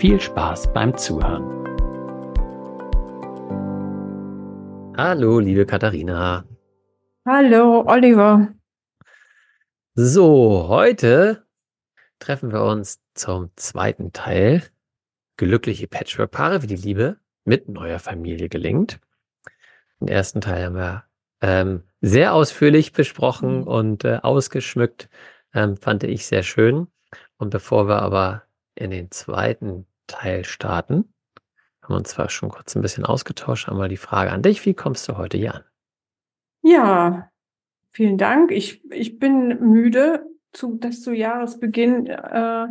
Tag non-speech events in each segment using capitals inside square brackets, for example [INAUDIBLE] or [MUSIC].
viel Spaß beim Zuhören. Hallo, liebe Katharina. Hallo, Oliver. So, heute treffen wir uns zum zweiten Teil. Glückliche Patchwork-Paare, wie die Liebe mit neuer Familie gelingt. Den ersten Teil haben wir ähm, sehr ausführlich besprochen mhm. und äh, ausgeschmückt. Ähm, fand ich sehr schön. Und bevor wir aber in den zweiten Teil starten. Haben uns zwar schon kurz ein bisschen ausgetauscht, einmal die Frage an dich, wie kommst du heute hier an? Ja, vielen Dank. Ich, ich bin müde, zu, dass zu Jahresbeginn, äh,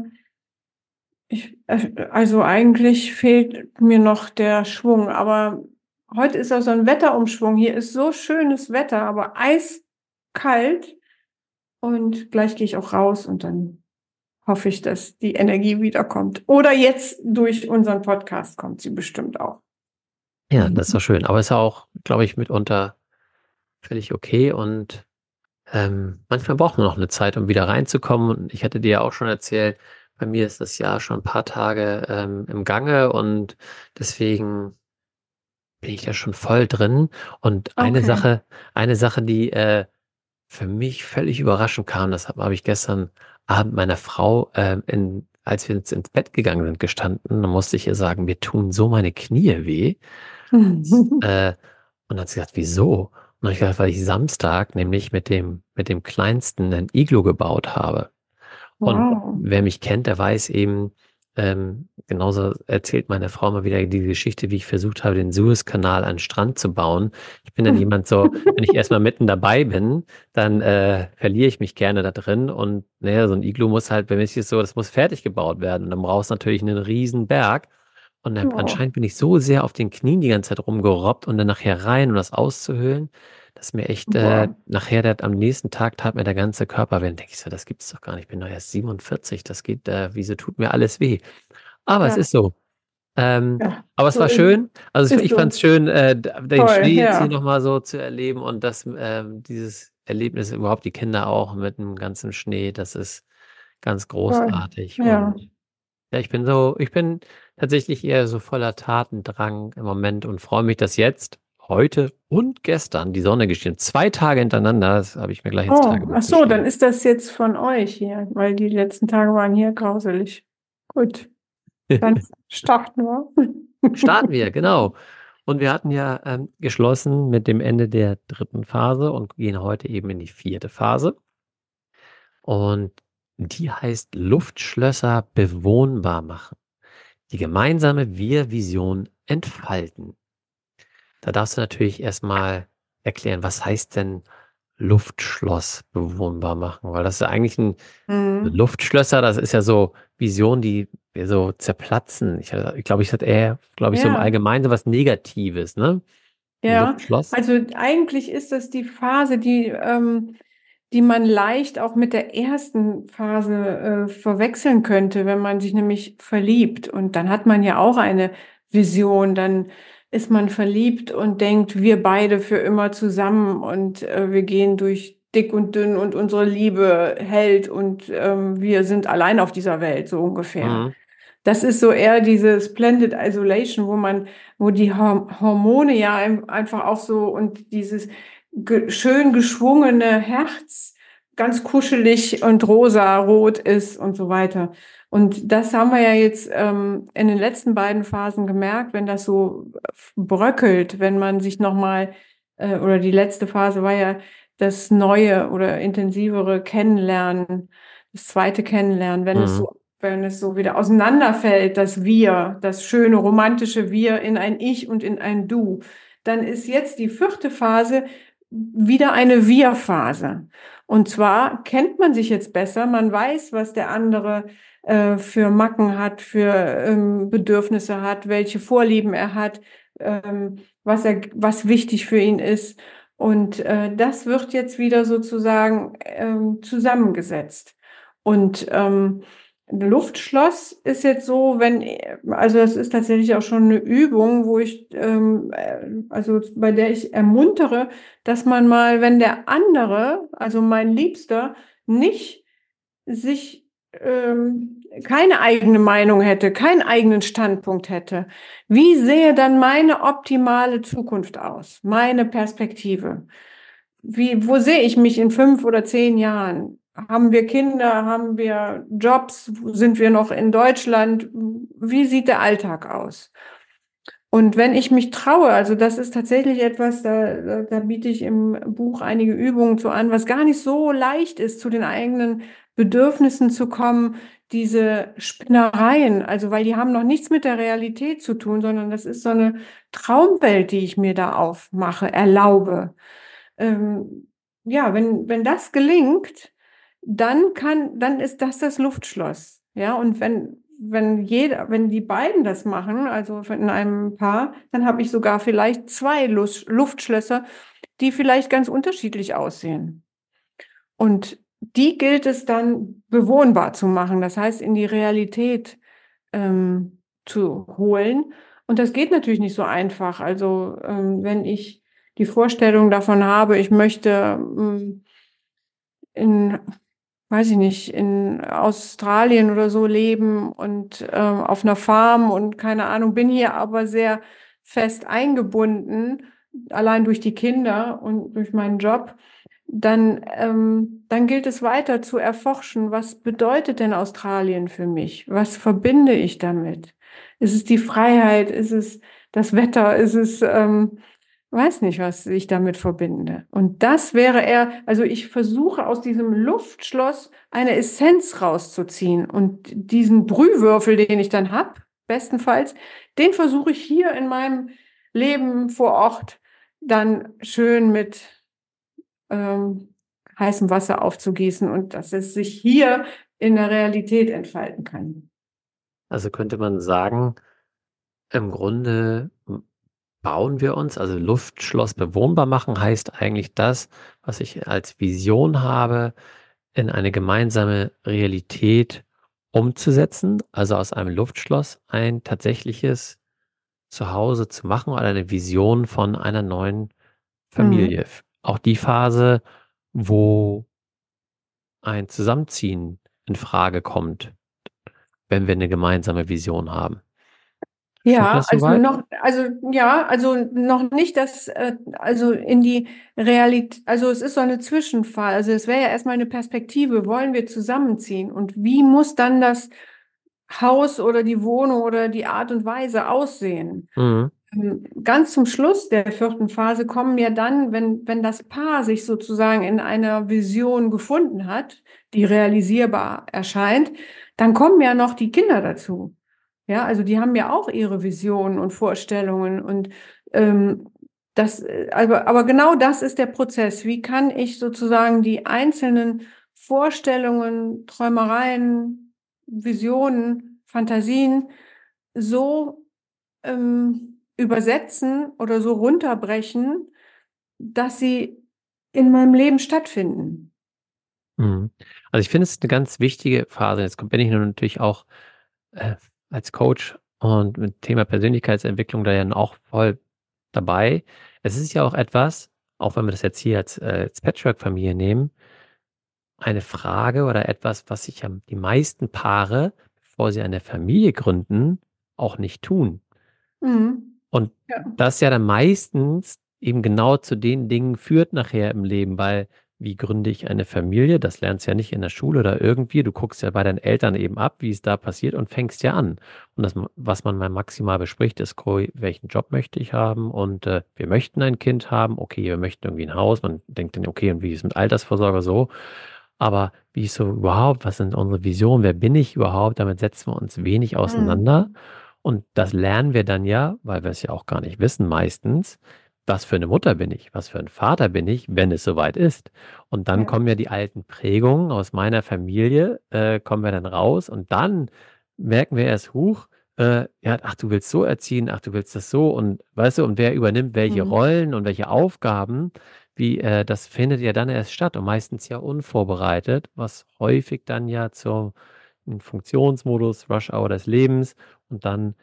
ich, also eigentlich fehlt mir noch der Schwung, aber heute ist auch so ein Wetterumschwung. Hier ist so schönes Wetter, aber eiskalt. Und gleich gehe ich auch raus und dann hoffe ich, dass die Energie wiederkommt. Oder jetzt durch unseren Podcast kommt sie bestimmt auch. Ja, das ist doch schön. Aber es ist auch, glaube ich, mitunter völlig okay und ähm, manchmal braucht man noch eine Zeit, um wieder reinzukommen. Und ich hatte dir ja auch schon erzählt, bei mir ist das Jahr schon ein paar Tage ähm, im Gange und deswegen bin ich da schon voll drin. Und eine okay. Sache, eine Sache, die äh, für mich völlig überraschend kam, das habe hab ich gestern Abend meiner Frau, äh, in, als wir ins, ins Bett gegangen sind, gestanden. Da musste ich ihr sagen, mir tun so meine Knie weh. [LAUGHS] äh, und dann hat sie gesagt, wieso? Und dann habe ich gesagt, weil ich Samstag nämlich mit dem, mit dem kleinsten ein Iglo gebaut habe. Und wow. wer mich kennt, der weiß eben, ähm, genauso erzählt meine Frau mal wieder die Geschichte, wie ich versucht habe, den Suezkanal an den Strand zu bauen. Ich bin dann jemand so, wenn ich erstmal mitten dabei bin, dann äh, verliere ich mich gerne da drin. Und naja, so ein Iglu muss halt, bei mir ist es so, das muss fertig gebaut werden. Und dann brauchst du natürlich einen riesen Berg. Und dann, oh. anscheinend bin ich so sehr auf den Knien die ganze Zeit rumgerobbt und dann nachher rein, um das auszuhöhlen. Das mir echt, äh, nachher der, am nächsten Tag tat mir der ganze Körper weh. Dann denke ich so, das gibt's doch gar nicht. Ich bin doch erst 47. Das geht, äh, wieso tut mir alles weh? Aber ja. es ist so. Ähm, ja, aber es so war schön. Also ich, ich fand es schön, äh, den Toll, Schnee ja. jetzt hier nochmal so zu erleben und das, ähm, dieses Erlebnis, überhaupt die Kinder auch mit dem ganzen Schnee, das ist ganz großartig. Ja. Und ja, ich bin so, ich bin tatsächlich eher so voller Tatendrang im Moment und freue mich, dass jetzt heute und gestern die Sonne geschienen. Zwei Tage hintereinander, das habe ich mir gleich ins oh, Tagebuch Ach so, dann ist das jetzt von euch hier, weil die letzten Tage waren hier grauselig. Gut, dann [LAUGHS] starten wir. starten wir, [LAUGHS] genau. Und wir hatten ja ähm, geschlossen mit dem Ende der dritten Phase und gehen heute eben in die vierte Phase. Und die heißt Luftschlösser bewohnbar machen. Die gemeinsame Wir-Vision entfalten. Da darfst du natürlich erstmal erklären, was heißt denn Luftschloss bewohnbar machen? Weil das ist ja eigentlich ein mhm. Luftschlösser, das ist ja so Visionen, die so zerplatzen. Ich, ich glaube, ich hatte eher, glaube ich, ja. so im Allgemeinen so was Negatives, ne? Ja, also eigentlich ist das die Phase, die, ähm, die man leicht auch mit der ersten Phase äh, verwechseln könnte, wenn man sich nämlich verliebt. Und dann hat man ja auch eine Vision, dann ist man verliebt und denkt, wir beide für immer zusammen und äh, wir gehen durch dick und dünn und unsere Liebe hält und ähm, wir sind allein auf dieser Welt, so ungefähr. Mhm. Das ist so eher diese Splendid Isolation, wo man, wo die Hormone ja einfach auch so und dieses ge schön geschwungene Herz ganz kuschelig und rosa-rot ist und so weiter. Und das haben wir ja jetzt ähm, in den letzten beiden Phasen gemerkt, wenn das so bröckelt, wenn man sich nochmal, äh, oder die letzte Phase war ja das neue oder intensivere Kennenlernen, das zweite Kennenlernen, wenn mhm. es so wenn es so wieder auseinanderfällt, das Wir, das schöne romantische Wir in ein Ich und in ein Du, dann ist jetzt die vierte Phase wieder eine Wir-Phase. Und zwar kennt man sich jetzt besser, man weiß, was der andere äh, für Macken hat, für ähm, Bedürfnisse hat, welche Vorlieben er hat, ähm, was er, was wichtig für ihn ist. Und äh, das wird jetzt wieder sozusagen ähm, zusammengesetzt. Und ähm, Luftschloss ist jetzt so, wenn, also das ist tatsächlich auch schon eine Übung, wo ich, ähm, äh, also bei der ich ermuntere, dass man mal, wenn der andere, also mein Liebster, nicht sich ähm, keine eigene Meinung hätte, keinen eigenen Standpunkt hätte, wie sähe dann meine optimale Zukunft aus, meine Perspektive? Wie, wo sehe ich mich in fünf oder zehn Jahren? Haben wir Kinder? Haben wir Jobs? Sind wir noch in Deutschland? Wie sieht der Alltag aus? Und wenn ich mich traue, also das ist tatsächlich etwas, da, da, da biete ich im Buch einige Übungen zu an, was gar nicht so leicht ist, zu den eigenen Bedürfnissen zu kommen, diese Spinnereien, also weil die haben noch nichts mit der Realität zu tun, sondern das ist so eine Traumwelt, die ich mir da aufmache, erlaube. Ähm, ja, wenn, wenn das gelingt, dann kann, dann ist das das Luftschloss. Ja, und wenn, wenn jeder, wenn die beiden das machen, also in einem Paar, dann habe ich sogar vielleicht zwei Luftschlösser, die vielleicht ganz unterschiedlich aussehen. Und die gilt es dann bewohnbar zu machen, das heißt in die Realität ähm, zu holen. Und das geht natürlich nicht so einfach. Also ähm, wenn ich die Vorstellung davon habe, ich möchte ähm, in weiß ich nicht, in Australien oder so leben und äh, auf einer Farm und keine Ahnung, bin hier aber sehr fest eingebunden, allein durch die Kinder und durch meinen Job, dann, ähm, dann gilt es weiter zu erforschen, was bedeutet denn Australien für mich? Was verbinde ich damit? Ist es die Freiheit? Ist es das Wetter? Ist es ähm, weiß nicht, was ich damit verbinde. Und das wäre eher, also ich versuche aus diesem Luftschloss eine Essenz rauszuziehen und diesen Brühwürfel, den ich dann habe, bestenfalls, den versuche ich hier in meinem Leben vor Ort dann schön mit ähm, heißem Wasser aufzugießen und dass es sich hier in der Realität entfalten kann. Also könnte man sagen, im Grunde bauen wir uns, also Luftschloss bewohnbar machen, heißt eigentlich das, was ich als Vision habe, in eine gemeinsame Realität umzusetzen, also aus einem Luftschloss ein tatsächliches Zuhause zu machen oder eine Vision von einer neuen Familie. Mhm. Auch die Phase, wo ein Zusammenziehen in Frage kommt, wenn wir eine gemeinsame Vision haben. Ja, also noch, also ja, also noch nicht das, äh, also in die Realität, also es ist so eine Zwischenfall. Also es wäre ja erstmal eine Perspektive, wollen wir zusammenziehen und wie muss dann das Haus oder die Wohnung oder die Art und Weise aussehen? Mhm. Ähm, ganz zum Schluss der vierten Phase kommen ja dann, wenn, wenn das Paar sich sozusagen in einer Vision gefunden hat, die realisierbar erscheint, dann kommen ja noch die Kinder dazu. Ja, also die haben ja auch ihre Visionen und Vorstellungen und ähm, das, aber, aber genau das ist der Prozess. Wie kann ich sozusagen die einzelnen Vorstellungen, Träumereien, Visionen, Fantasien so ähm, übersetzen oder so runterbrechen, dass sie in meinem Leben stattfinden? Mhm. Also ich finde es eine ganz wichtige Phase. Jetzt bin ich natürlich auch äh, als Coach und mit Thema Persönlichkeitsentwicklung da ja auch voll dabei. Es ist ja auch etwas, auch wenn wir das jetzt hier als, äh, als Patchwork-Familie nehmen, eine Frage oder etwas, was sich ja die meisten Paare, bevor sie eine Familie gründen, auch nicht tun. Mhm. Und ja. das ja dann meistens eben genau zu den Dingen führt nachher im Leben, weil wie gründe ich eine Familie? Das lernst du ja nicht in der Schule oder irgendwie. Du guckst ja bei deinen Eltern eben ab, wie es da passiert und fängst ja an. Und das, was man mal maximal bespricht, ist, welchen Job möchte ich haben? Und äh, wir möchten ein Kind haben. Okay, wir möchten irgendwie ein Haus. Man denkt dann, okay, und wie ist mit Altersvorsorge so? Aber wie ist so überhaupt, was sind unsere Visionen? Wer bin ich überhaupt? Damit setzen wir uns wenig mhm. auseinander. Mhm. Und das lernen wir dann ja, weil wir es ja auch gar nicht wissen meistens, was für eine Mutter bin ich, was für ein Vater bin ich, wenn es soweit ist. Und dann ja. kommen ja die alten Prägungen aus meiner Familie, äh, kommen wir dann raus und dann merken wir erst, huch, äh, ja, ach, du willst so erziehen, ach, du willst das so und weißt du, und wer übernimmt welche mhm. Rollen und welche Aufgaben, wie, äh, das findet ja dann erst statt und meistens ja unvorbereitet, was häufig dann ja zum Funktionsmodus, Rush Hour des Lebens und dann,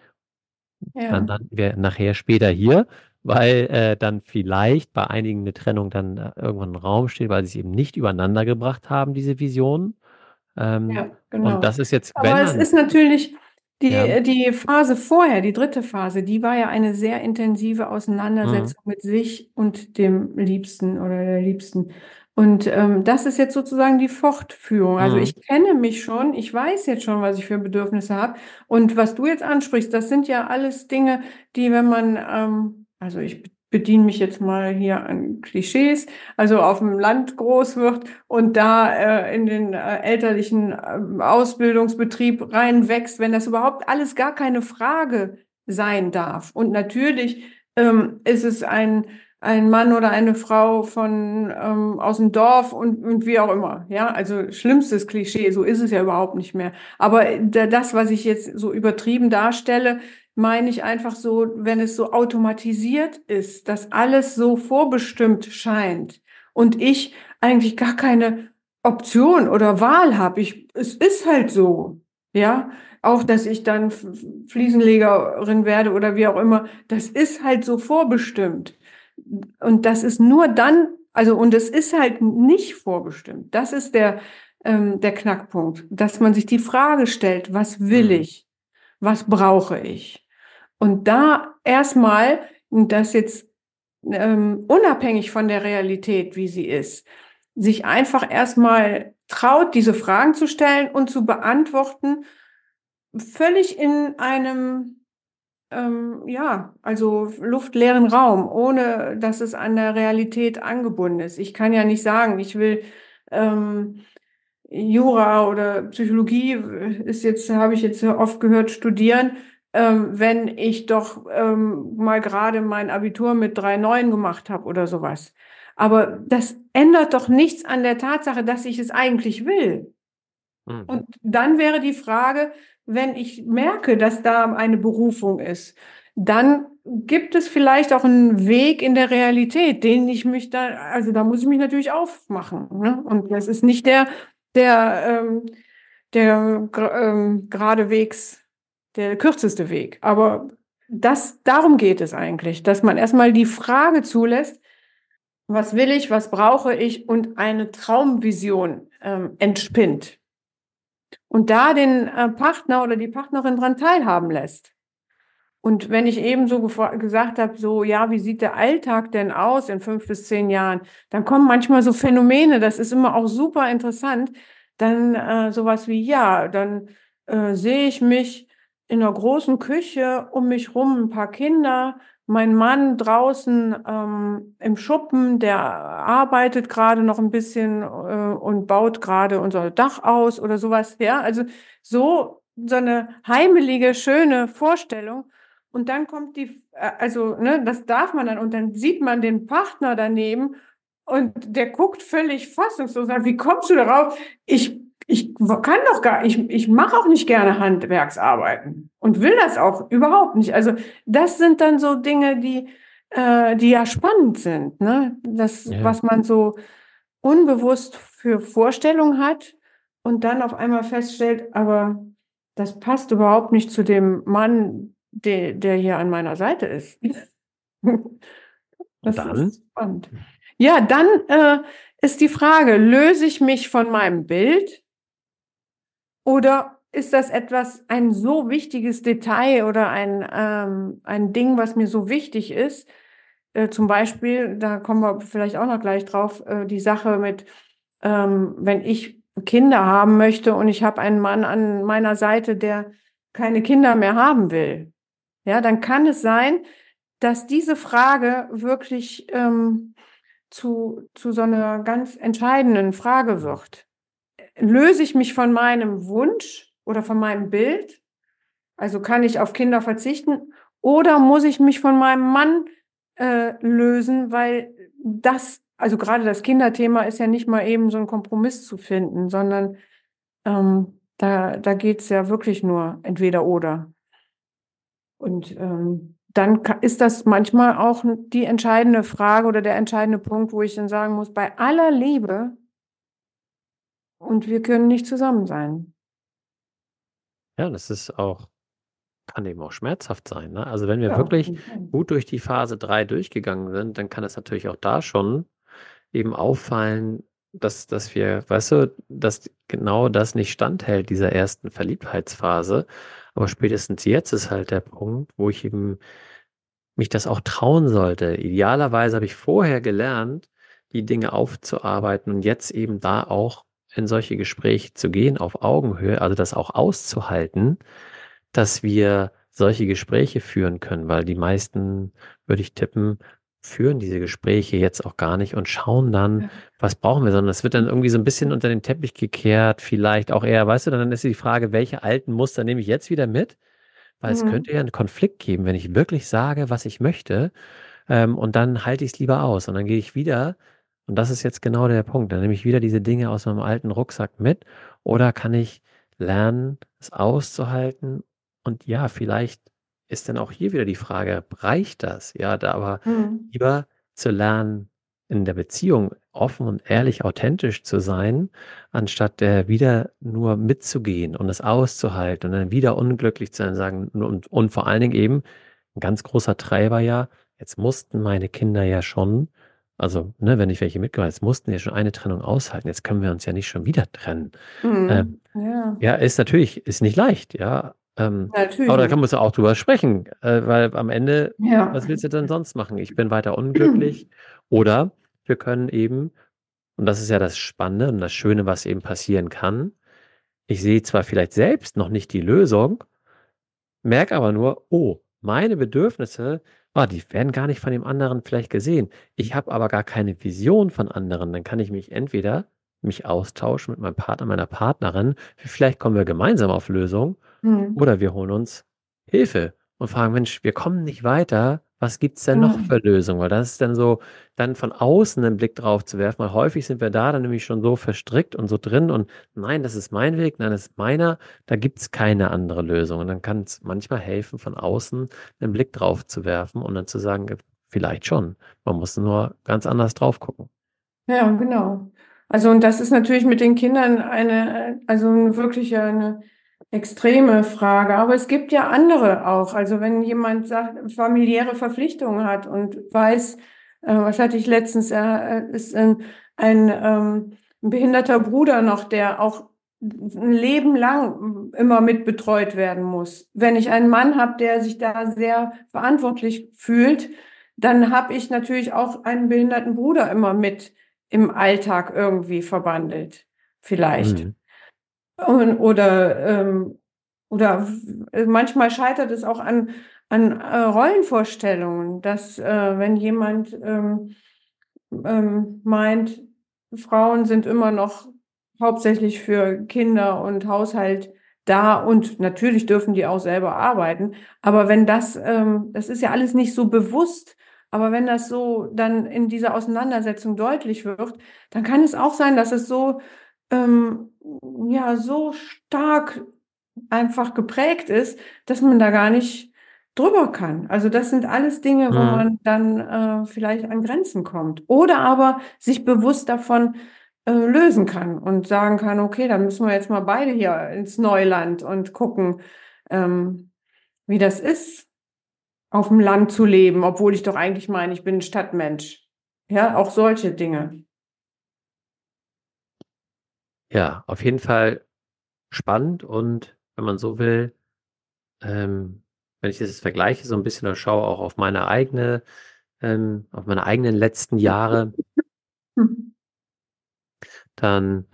ja. dann, dann wir nachher später hier weil äh, dann vielleicht bei einigen eine Trennung dann äh, irgendwann im Raum steht, weil sie es eben nicht übereinander gebracht haben, diese Visionen. Ähm, ja, genau. Und das ist jetzt, Aber es ist natürlich die, ja. die Phase vorher, die dritte Phase, die war ja eine sehr intensive Auseinandersetzung mhm. mit sich und dem Liebsten oder der Liebsten. Und ähm, das ist jetzt sozusagen die Fortführung. Also mhm. ich kenne mich schon, ich weiß jetzt schon, was ich für Bedürfnisse habe. Und was du jetzt ansprichst, das sind ja alles Dinge, die, wenn man ähm, also ich bediene mich jetzt mal hier an Klischees, also auf dem Land groß wird und da äh, in den äh, elterlichen äh, Ausbildungsbetrieb reinwächst, wenn das überhaupt alles gar keine Frage sein darf. Und natürlich ähm, ist es ein ein Mann oder eine Frau von ähm, aus dem Dorf und, und wie auch immer. Ja, also schlimmstes Klischee, so ist es ja überhaupt nicht mehr. Aber das, was ich jetzt so übertrieben darstelle, meine ich einfach so, wenn es so automatisiert ist, dass alles so vorbestimmt scheint und ich eigentlich gar keine Option oder Wahl habe. Ich, es ist halt so. Ja, auch dass ich dann Fliesenlegerin werde oder wie auch immer, das ist halt so vorbestimmt. Und das ist nur dann, also und es ist halt nicht vorbestimmt. Das ist der, ähm, der Knackpunkt, dass man sich die Frage stellt, was will mhm. ich? Was brauche ich? Und da erstmal, das jetzt ähm, unabhängig von der Realität, wie sie ist, sich einfach erstmal traut, diese Fragen zu stellen und zu beantworten, völlig in einem, ähm, ja, also luftleeren Raum, ohne dass es an der Realität angebunden ist. Ich kann ja nicht sagen, ich will ähm, Jura oder Psychologie ist jetzt, habe ich jetzt oft gehört, studieren ähm, wenn ich doch ähm, mal gerade mein Abitur mit 3,9 gemacht habe oder sowas. Aber das ändert doch nichts an der Tatsache, dass ich es eigentlich will. Mhm. Und dann wäre die Frage, wenn ich merke, dass da eine Berufung ist, dann gibt es vielleicht auch einen Weg in der Realität, den ich mich da, also da muss ich mich natürlich aufmachen. Ne? Und das ist nicht der, der, ähm, der ähm, geradewegs der kürzeste Weg. Aber das, darum geht es eigentlich, dass man erstmal die Frage zulässt, was will ich, was brauche ich und eine Traumvision ähm, entspinnt. Und da den äh, Partner oder die Partnerin dran teilhaben lässt. Und wenn ich eben so gesagt habe, so, ja, wie sieht der Alltag denn aus in fünf bis zehn Jahren, dann kommen manchmal so Phänomene, das ist immer auch super interessant. Dann äh, sowas wie, ja, dann äh, sehe ich mich in der großen Küche um mich rum ein paar Kinder, mein Mann draußen ähm, im Schuppen, der arbeitet gerade noch ein bisschen äh, und baut gerade unser Dach aus oder sowas. Ja, also so so eine heimelige, schöne Vorstellung. Und dann kommt die, äh, also ne, das darf man dann und dann sieht man den Partner daneben und der guckt völlig fassungslos sagt, wie kommst du darauf? Ich ich kann doch gar, ich, ich mache auch nicht gerne Handwerksarbeiten und will das auch überhaupt nicht. Also das sind dann so Dinge, die, äh, die ja spannend sind, ne? Das, ja. was man so unbewusst für Vorstellungen hat und dann auf einmal feststellt, aber das passt überhaupt nicht zu dem Mann, der, der hier an meiner Seite ist. das dann? ist spannend. Ja, dann äh, ist die Frage, löse ich mich von meinem Bild oder ist das etwas, ein so wichtiges Detail oder ein, ähm, ein Ding, was mir so wichtig ist, äh, zum Beispiel, da kommen wir vielleicht auch noch gleich drauf, äh, die Sache mit, ähm, wenn ich Kinder haben möchte und ich habe einen Mann an meiner Seite, der keine Kinder mehr haben will, ja, dann kann es sein, dass diese Frage wirklich ähm, zu, zu so einer ganz entscheidenden Frage wird. Löse ich mich von meinem Wunsch oder von meinem Bild? Also kann ich auf Kinder verzichten? Oder muss ich mich von meinem Mann äh, lösen, weil das, also gerade das Kinderthema ist ja nicht mal eben so ein Kompromiss zu finden, sondern ähm, da, da geht es ja wirklich nur entweder oder. Und ähm, dann ist das manchmal auch die entscheidende Frage oder der entscheidende Punkt, wo ich dann sagen muss, bei aller Liebe und wir können nicht zusammen sein. Ja, das ist auch, kann eben auch schmerzhaft sein. Ne? Also wenn wir ja, wirklich gut durch die Phase 3 durchgegangen sind, dann kann es natürlich auch da schon eben auffallen, dass, dass wir, weißt du, dass genau das nicht standhält, dieser ersten Verliebtheitsphase. Aber spätestens jetzt ist halt der Punkt, wo ich eben mich das auch trauen sollte. Idealerweise habe ich vorher gelernt, die Dinge aufzuarbeiten und jetzt eben da auch in solche Gespräche zu gehen auf Augenhöhe, also das auch auszuhalten, dass wir solche Gespräche führen können, weil die meisten, würde ich tippen, führen diese Gespräche jetzt auch gar nicht und schauen dann, was brauchen wir, sondern es wird dann irgendwie so ein bisschen unter den Teppich gekehrt, vielleicht auch eher, weißt du, dann ist die Frage, welche alten Muster nehme ich jetzt wieder mit? Weil mhm. es könnte ja einen Konflikt geben, wenn ich wirklich sage, was ich möchte, ähm, und dann halte ich es lieber aus und dann gehe ich wieder, und das ist jetzt genau der Punkt, dann nehme ich wieder diese Dinge aus meinem alten Rucksack mit, oder kann ich lernen, es auszuhalten und ja, vielleicht ist dann auch hier wieder die Frage, reicht das? Ja, da aber mhm. lieber zu lernen, in der Beziehung offen und ehrlich authentisch zu sein, anstatt äh, wieder nur mitzugehen und es auszuhalten und dann wieder unglücklich zu sein, sagen, und, und vor allen Dingen eben ein ganz großer Treiber ja, jetzt mussten meine Kinder ja schon, also ne, wenn ich welche mitgebracht jetzt mussten ja schon eine Trennung aushalten, jetzt können wir uns ja nicht schon wieder trennen. Mhm. Ähm, ja. ja, ist natürlich, ist nicht leicht, ja, ähm, Natürlich. Aber da kann man auch drüber sprechen, äh, weil am Ende, ja. was willst du denn sonst machen? Ich bin weiter unglücklich. Oder wir können eben, und das ist ja das Spannende und das Schöne, was eben passieren kann, ich sehe zwar vielleicht selbst noch nicht die Lösung, merke aber nur, oh, meine Bedürfnisse, oh, die werden gar nicht von dem anderen vielleicht gesehen. Ich habe aber gar keine Vision von anderen. Dann kann ich mich entweder mich austauschen mit meinem Partner, meiner Partnerin. Vielleicht kommen wir gemeinsam auf Lösungen Mhm. Oder wir holen uns Hilfe und fragen, Mensch, wir kommen nicht weiter. Was gibt es denn noch für Lösungen? Weil das ist dann so, dann von außen einen Blick drauf zu werfen, weil häufig sind wir da dann nämlich schon so verstrickt und so drin und nein, das ist mein Weg, nein, das ist meiner, da gibt es keine andere Lösung. Und dann kann es manchmal helfen, von außen einen Blick drauf zu werfen und dann zu sagen, vielleicht schon. Man muss nur ganz anders drauf gucken. Ja, genau. Also, und das ist natürlich mit den Kindern eine, also wirklich eine extreme Frage. Aber es gibt ja andere auch. Also wenn jemand sagt, familiäre Verpflichtungen hat und weiß, äh, was hatte ich letztens, er ist ein, ein, ähm, behinderter Bruder noch, der auch ein Leben lang immer mit betreut werden muss. Wenn ich einen Mann habe, der sich da sehr verantwortlich fühlt, dann habe ich natürlich auch einen behinderten Bruder immer mit im Alltag irgendwie verbandelt. Vielleicht. Mhm. Und, oder, ähm, oder manchmal scheitert es auch an, an äh, Rollenvorstellungen, dass äh, wenn jemand ähm, ähm, meint, Frauen sind immer noch hauptsächlich für Kinder und Haushalt da und natürlich dürfen die auch selber arbeiten. Aber wenn das, ähm, das ist ja alles nicht so bewusst, aber wenn das so dann in dieser Auseinandersetzung deutlich wird, dann kann es auch sein, dass es so ähm, ja so stark einfach geprägt ist, dass man da gar nicht drüber kann. Also das sind alles Dinge, wo mhm. man dann äh, vielleicht an Grenzen kommt. Oder aber sich bewusst davon äh, lösen kann und sagen kann, okay, dann müssen wir jetzt mal beide hier ins Neuland und gucken, ähm, wie das ist, auf dem Land zu leben, obwohl ich doch eigentlich meine, ich bin ein Stadtmensch. Ja, auch solche Dinge. Ja, auf jeden Fall spannend und wenn man so will, ähm, wenn ich das jetzt vergleiche, so ein bisschen oder schaue auch auf meine eigene, äh, ähm, auf meine eigenen letzten Jahre, [LAUGHS] dann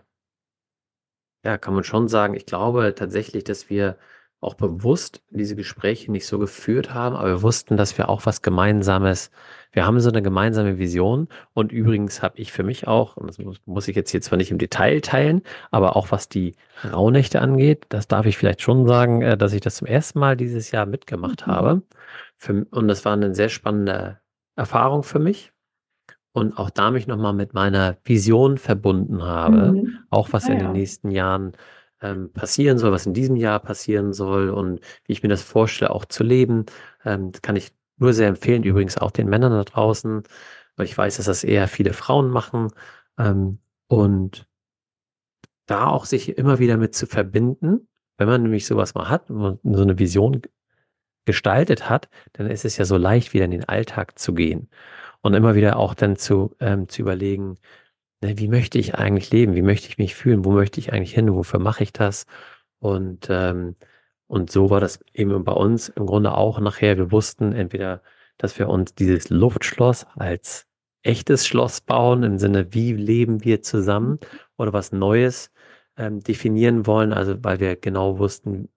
ja, kann man schon sagen, ich glaube tatsächlich, dass wir auch bewusst diese Gespräche nicht so geführt haben, aber wir wussten, dass wir auch was Gemeinsames, wir haben so eine gemeinsame Vision und übrigens habe ich für mich auch, und das muss, ich jetzt hier zwar nicht im Detail teilen, aber auch was die Rauhnächte angeht, das darf ich vielleicht schon sagen, äh, dass ich das zum ersten Mal dieses Jahr mitgemacht mhm. habe. Für, und das war eine sehr spannende Erfahrung für mich und auch da mich nochmal mit meiner Vision verbunden habe, mhm. auch was ah, in den nächsten Jahren ähm, passieren soll, was in diesem Jahr passieren soll und wie ich mir das vorstelle, auch zu leben. Ähm, kann ich nur sehr empfehlen, übrigens auch den Männern da draußen, weil ich weiß, dass das eher viele Frauen machen. Ähm, und da auch sich immer wieder mit zu verbinden, wenn man nämlich sowas mal hat, so eine Vision gestaltet hat, dann ist es ja so leicht, wieder in den Alltag zu gehen und immer wieder auch dann zu, ähm, zu überlegen, ne, wie möchte ich eigentlich leben? Wie möchte ich mich fühlen? Wo möchte ich eigentlich hin? Wofür mache ich das? Und, ähm, und so war das eben bei uns im Grunde auch nachher. Wir wussten entweder, dass wir uns dieses Luftschloss als echtes Schloss bauen, im Sinne, wie leben wir zusammen oder was Neues ähm, definieren wollen. Also weil wir genau wussten,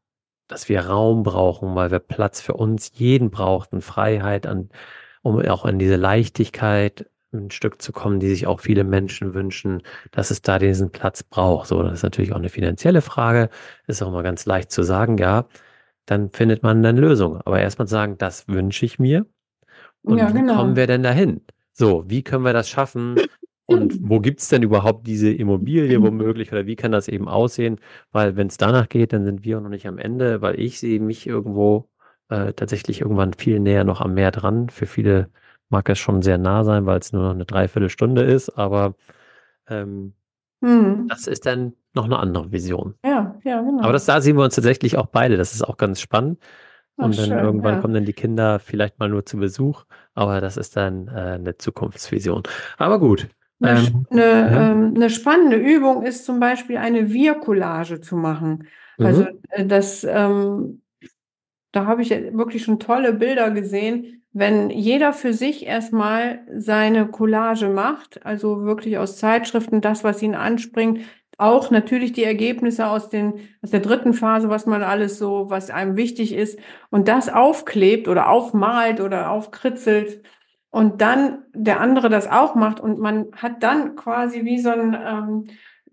dass wir Raum brauchen, weil wir Platz für uns jeden brauchten, Freiheit an, um auch in diese Leichtigkeit ein Stück zu kommen, die sich auch viele Menschen wünschen, dass es da diesen Platz braucht. So, das ist natürlich auch eine finanzielle Frage. Ist auch mal ganz leicht zu sagen, ja, dann findet man eine Lösung. Aber erstmal sagen, das wünsche ich mir. Und ja, genau. wie kommen wir denn dahin? So, wie können wir das schaffen? Und wo gibt es denn überhaupt diese Immobilie womöglich oder wie kann das eben aussehen? Weil wenn es danach geht, dann sind wir noch nicht am Ende, weil ich sehe mich irgendwo äh, tatsächlich irgendwann viel näher noch am Meer dran. Für viele mag es schon sehr nah sein, weil es nur noch eine Dreiviertelstunde ist, aber ähm, mhm. das ist dann noch eine andere Vision. Ja, ja, genau. Aber das, da sehen wir uns tatsächlich auch beide. Das ist auch ganz spannend. Ach, und dann schön, irgendwann ja. kommen dann die Kinder vielleicht mal nur zu Besuch, aber das ist dann äh, eine Zukunftsvision. Aber gut. Eine, ähm, eine, ja. ähm, eine, spannende Übung ist zum Beispiel eine Wir-Collage zu machen. Also mhm. Äh, das, ähm, da habe ich wirklich schon tolle Bilder gesehen, wenn jeder für sich erstmal seine Collage macht, also wirklich aus Zeitschriften das, was ihn anspringt, auch natürlich die Ergebnisse aus, den, aus der dritten Phase, was man alles so, was einem wichtig ist, und das aufklebt oder aufmalt oder aufkritzelt und dann der andere das auch macht und man hat dann quasi wie so ein ähm,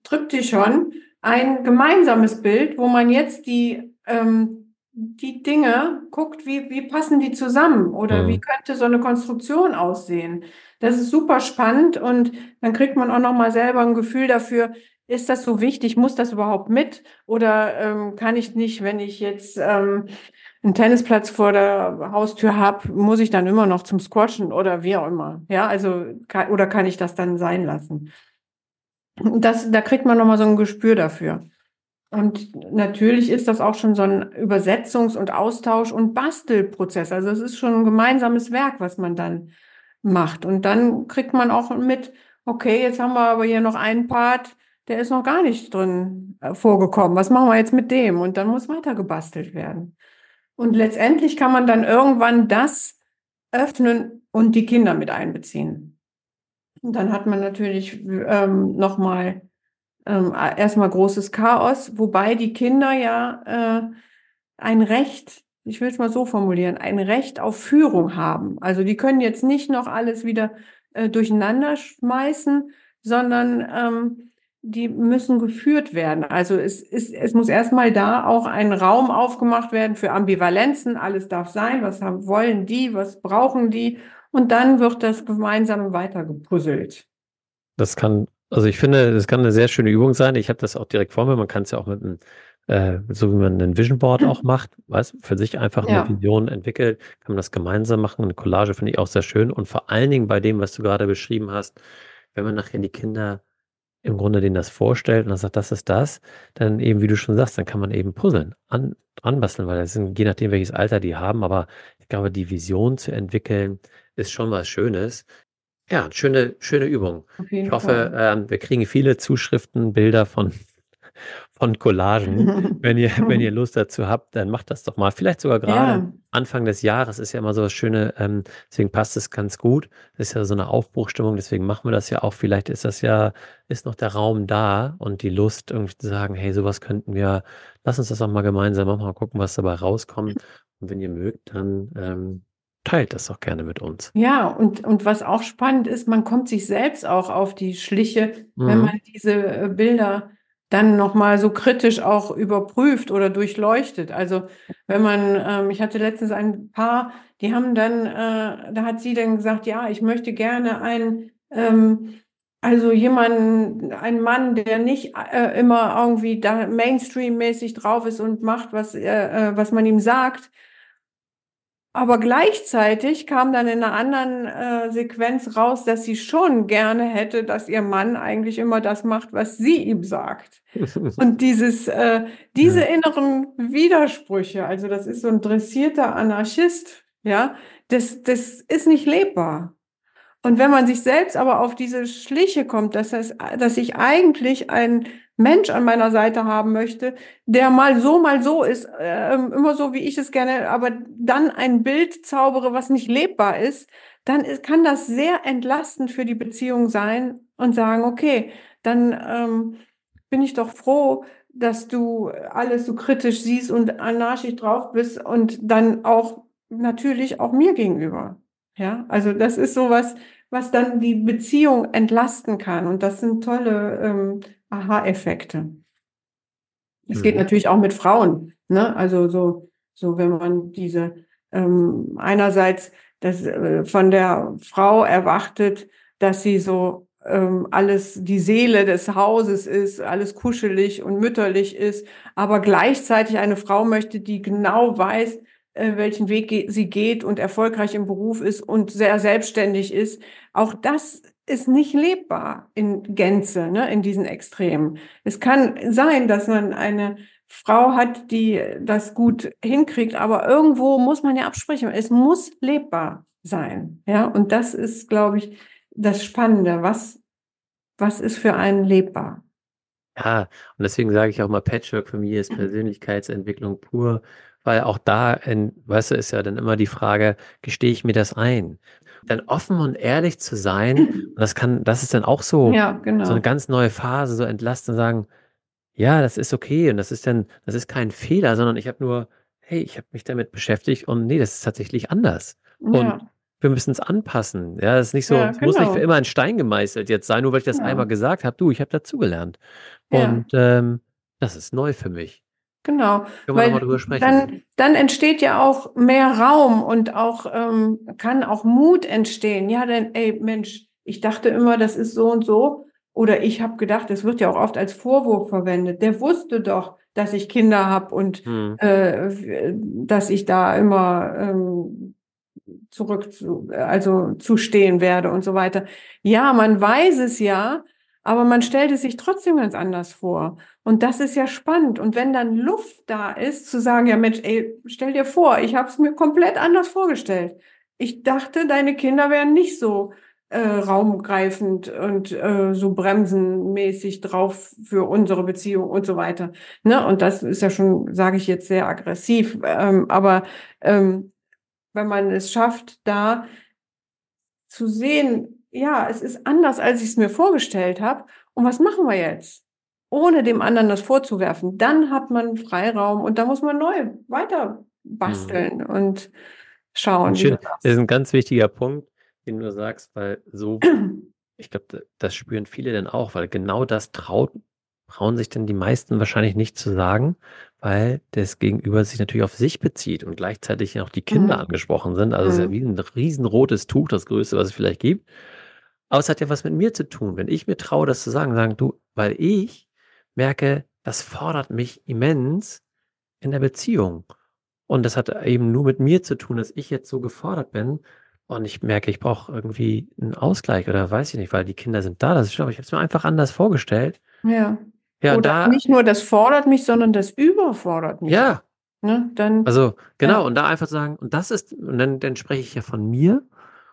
Tryptychon ein gemeinsames Bild, wo man jetzt die ähm, die Dinge guckt, wie, wie passen die zusammen oder mhm. wie könnte so eine Konstruktion aussehen. Das ist super spannend und dann kriegt man auch noch mal selber ein Gefühl dafür, ist das so wichtig, muss das überhaupt mit oder ähm, kann ich nicht, wenn ich jetzt ähm, einen Tennisplatz vor der Haustür habe, muss ich dann immer noch zum Squashen oder wie auch immer. Ja, also kann, oder kann ich das dann sein lassen? Das, da kriegt man noch mal so ein Gespür dafür. Und natürlich ist das auch schon so ein Übersetzungs- und Austausch- und Bastelprozess. Also es ist schon ein gemeinsames Werk, was man dann macht. Und dann kriegt man auch mit, okay, jetzt haben wir aber hier noch einen Part, der ist noch gar nicht drin äh, vorgekommen. Was machen wir jetzt mit dem? Und dann muss weiter gebastelt werden. Und letztendlich kann man dann irgendwann das öffnen und die Kinder mit einbeziehen. Und dann hat man natürlich ähm, nochmal ähm, erstmal großes Chaos, wobei die Kinder ja äh, ein Recht, ich will es mal so formulieren, ein Recht auf Führung haben. Also die können jetzt nicht noch alles wieder äh, durcheinander schmeißen, sondern ähm, die müssen geführt werden. Also es, ist, es muss erstmal da auch ein Raum aufgemacht werden für Ambivalenzen. Alles darf sein. Was haben, wollen die? Was brauchen die? Und dann wird das gemeinsam weiter gepuzzelt. Das kann also ich finde, das kann eine sehr schöne Übung sein. Ich habe das auch direkt vor mir. Man kann es ja auch mit einem, äh, so wie man ein Vision Board [CLEARS THROAT] auch macht, weiß, für sich einfach ja. eine Vision entwickelt, kann man das gemeinsam machen. Eine Collage finde ich auch sehr schön. Und vor allen Dingen bei dem, was du gerade beschrieben hast, wenn man nachher die Kinder im Grunde denen das vorstellt und dann sagt, das ist das, dann eben, wie du schon sagst, dann kann man eben puzzeln, an, anbasteln, weil das sind, je nachdem, welches Alter die haben, aber ich glaube, die Vision zu entwickeln, ist schon was Schönes. Ja, schöne, schöne Übung. Ich hoffe, ähm, wir kriegen viele Zuschriften, Bilder von [LAUGHS] von Collagen. [LAUGHS] Wenn ihr, wenn ihr Lust dazu habt, dann macht das doch mal. Vielleicht sogar gerade ja. Anfang des Jahres ist ja immer so das Schöne, ähm, deswegen passt es ganz gut. Das ist ja so eine Aufbruchstimmung, deswegen machen wir das ja auch. Vielleicht ist das ja, ist noch der Raum da und die Lust, irgendwie zu sagen, hey, sowas könnten wir, lass uns das auch mal gemeinsam machen, mal gucken, was dabei rauskommt. Und wenn ihr mögt, dann ähm, teilt das doch gerne mit uns. Ja, und, und was auch spannend ist, man kommt sich selbst auch auf die Schliche, mhm. wenn man diese äh, Bilder dann nochmal so kritisch auch überprüft oder durchleuchtet. Also wenn man, ähm, ich hatte letztens ein Paar, die haben dann, äh, da hat sie dann gesagt, ja, ich möchte gerne einen, ähm, also jemanden, einen Mann, der nicht äh, immer irgendwie da Mainstream-mäßig drauf ist und macht, was, äh, äh was man ihm sagt, aber gleichzeitig kam dann in einer anderen äh, Sequenz raus, dass sie schon gerne hätte, dass ihr Mann eigentlich immer das macht, was sie ihm sagt. [LAUGHS] Und dieses, äh, diese ja. inneren Widersprüche, also das ist so ein dressierter Anarchist, ja, das, das ist nicht lebbar. Und wenn man sich selbst aber auf diese Schliche kommt, dass, das, dass ich eigentlich ein Mensch an meiner Seite haben möchte, der mal so, mal so ist, äh, immer so, wie ich es gerne, aber dann ein Bild zaubere, was nicht lebbar ist, dann ist, kann das sehr entlastend für die Beziehung sein und sagen, okay, dann ähm, bin ich doch froh, dass du alles so kritisch siehst und anarchisch drauf bist und dann auch natürlich auch mir gegenüber. Ja, also das ist sowas, was dann die Beziehung entlasten kann. Und das sind tolle ähm, Aha-Effekte. Es mhm. geht natürlich auch mit Frauen. Ne? Also so, so wenn man diese ähm, einerseits das äh, von der Frau erwartet, dass sie so ähm, alles die Seele des Hauses ist, alles kuschelig und mütterlich ist, aber gleichzeitig eine Frau möchte, die genau weiß, äh, welchen Weg ge sie geht und erfolgreich im Beruf ist und sehr selbstständig ist. Auch das ist nicht lebbar in Gänze, ne, in diesen Extremen. Es kann sein, dass man eine Frau hat, die das gut hinkriegt, aber irgendwo muss man ja absprechen. Es muss lebbar sein. Ja, und das ist, glaube ich, das Spannende. Was, was ist für einen lebbar? Ja, und deswegen sage ich auch mal, Patchwork-Familie ist Persönlichkeitsentwicklung pur, weil auch da, in, weißt du, ist ja dann immer die Frage, gestehe ich mir das ein? Dann offen und ehrlich zu sein, [CLEARS THROAT] das kann, das ist dann auch so, ja, genau. so eine ganz neue Phase, so entlasten und sagen, ja, das ist okay und das ist dann, das ist kein Fehler, sondern ich habe nur, hey, ich habe mich damit beschäftigt und nee, das ist tatsächlich anders. Ja. Und wir müssen es anpassen. Ja, das ist nicht so, ja, es genau. muss nicht für genau. immer ein Stein gemeißelt jetzt sein, nur weil ich das einmal gesagt habe, du, ich habe dazugelernt. Und ähm, das ist neu für mich. Genau, weil dann, dann entsteht ja auch mehr Raum und auch ähm, kann auch Mut entstehen. Ja, denn ey Mensch, ich dachte immer, das ist so und so. Oder ich habe gedacht, das wird ja auch oft als Vorwurf verwendet. Der wusste doch, dass ich Kinder habe und hm. äh, dass ich da immer ähm, zurück zu, also zustehen werde und so weiter. Ja, man weiß es ja, aber man stellt es sich trotzdem ganz anders vor. Und das ist ja spannend. Und wenn dann Luft da ist, zu sagen, ja Mensch, ey, stell dir vor, ich habe es mir komplett anders vorgestellt. Ich dachte, deine Kinder wären nicht so äh, raumgreifend und äh, so bremsenmäßig drauf für unsere Beziehung und so weiter. Ne? Und das ist ja schon, sage ich jetzt, sehr aggressiv. Ähm, aber ähm, wenn man es schafft, da zu sehen, ja, es ist anders, als ich es mir vorgestellt habe. Und was machen wir jetzt? Ohne dem anderen das vorzuwerfen. Dann hat man Freiraum und da muss man neu weiter basteln mhm. und schauen. Schön. Das ist ein ganz wichtiger Punkt, den du sagst, weil so, [CLEARS THROAT] ich glaube, das spüren viele dann auch, weil genau das traut, trauen sich dann die meisten wahrscheinlich nicht zu sagen, weil das Gegenüber sich natürlich auf sich bezieht und gleichzeitig auch die Kinder mhm. angesprochen sind. Also mhm. es ist ja mhm. wie ein riesenrotes Tuch, das größte, was es vielleicht gibt. Aber es hat ja was mit mir zu tun. Wenn ich mir traue, das zu sagen, sagen du, weil ich merke, das fordert mich immens in der Beziehung. Und das hat eben nur mit mir zu tun, dass ich jetzt so gefordert bin und ich merke, ich brauche irgendwie einen Ausgleich oder weiß ich nicht, weil die Kinder sind da. Das ist, aber ich habe es mir einfach anders vorgestellt. Ja. Ja, oder da, nicht nur das fordert mich, sondern das überfordert mich. Ja. Ne, dann, also genau, ja. und da einfach sagen, und das ist, und dann, dann spreche ich ja von mir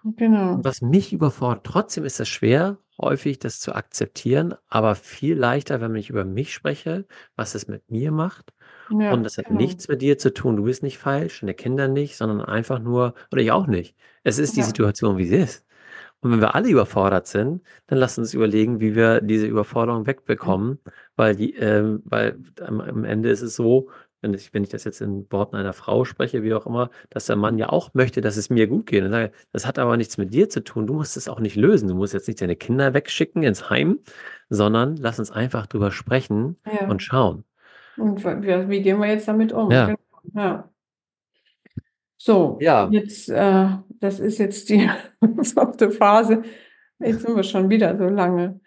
Genau. Was mich überfordert, trotzdem ist es schwer, häufig das zu akzeptieren, aber viel leichter, wenn ich über mich spreche, was es mit mir macht. Ja, und das hat genau. nichts mit dir zu tun. Du bist nicht falsch, deine Kinder nicht, sondern einfach nur, oder ich auch nicht. Es ist die ja. Situation, wie sie ist. Und wenn wir alle überfordert sind, dann lass uns überlegen, wie wir diese Überforderung wegbekommen, weil die, ähm, weil am, am Ende ist es so, wenn ich, wenn ich das jetzt in Worten einer Frau spreche, wie auch immer, dass der Mann ja auch möchte, dass es mir gut geht. Und sage, das hat aber nichts mit dir zu tun. Du musst es auch nicht lösen. Du musst jetzt nicht deine Kinder wegschicken ins Heim, sondern lass uns einfach drüber sprechen ja. und schauen. Und wie, wie, gehen wir jetzt damit um? Ja. Genau. ja. So, ja. jetzt, äh, das ist jetzt die [LAUGHS] fünfte Phase. Jetzt sind wir schon wieder so lange.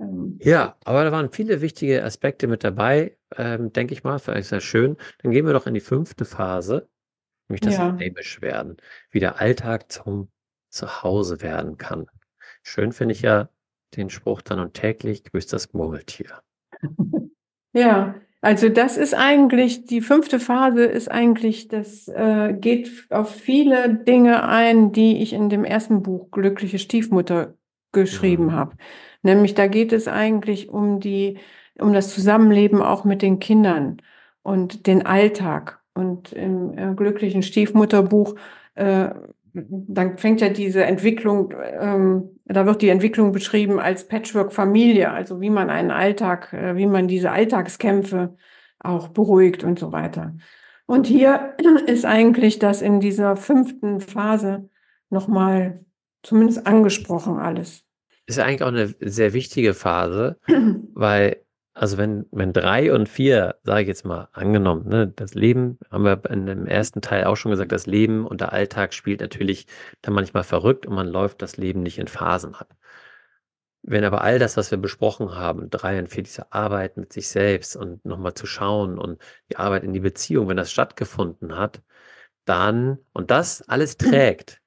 Ähm, ja, aber da waren viele wichtige Aspekte mit dabei, ähm, denke ich mal. Vielleicht sehr schön. Dann gehen wir doch in die fünfte Phase, nämlich das ja. Heimisch werden, wie der Alltag zum Zuhause werden kann. Schön finde ich ja den Spruch dann und täglich grüßt das Murmeltier. [LAUGHS] Ja, also das ist eigentlich, die fünfte Phase ist eigentlich, das äh, geht auf viele Dinge ein, die ich in dem ersten Buch Glückliche Stiefmutter geschrieben mhm. habe. Nämlich da geht es eigentlich um die, um das Zusammenleben auch mit den Kindern und den Alltag. Und im äh, glücklichen Stiefmutterbuch, äh, dann fängt ja diese Entwicklung, ähm, da wird die Entwicklung beschrieben als Patchwork-Familie, also wie man einen Alltag, äh, wie man diese Alltagskämpfe auch beruhigt und so weiter. Und hier [CLEARS THROAT] ist eigentlich das in dieser fünften Phase nochmal zumindest angesprochen alles ist eigentlich auch eine sehr wichtige Phase, weil, also wenn, wenn drei und vier, sage ich jetzt mal, angenommen, ne, das Leben, haben wir in dem ersten Teil auch schon gesagt, das Leben und der Alltag spielt natürlich dann manchmal verrückt und man läuft das Leben nicht in Phasen ab. Wenn aber all das, was wir besprochen haben, drei und vier, diese Arbeit mit sich selbst und nochmal zu schauen und die Arbeit in die Beziehung, wenn das stattgefunden hat, dann, und das alles trägt,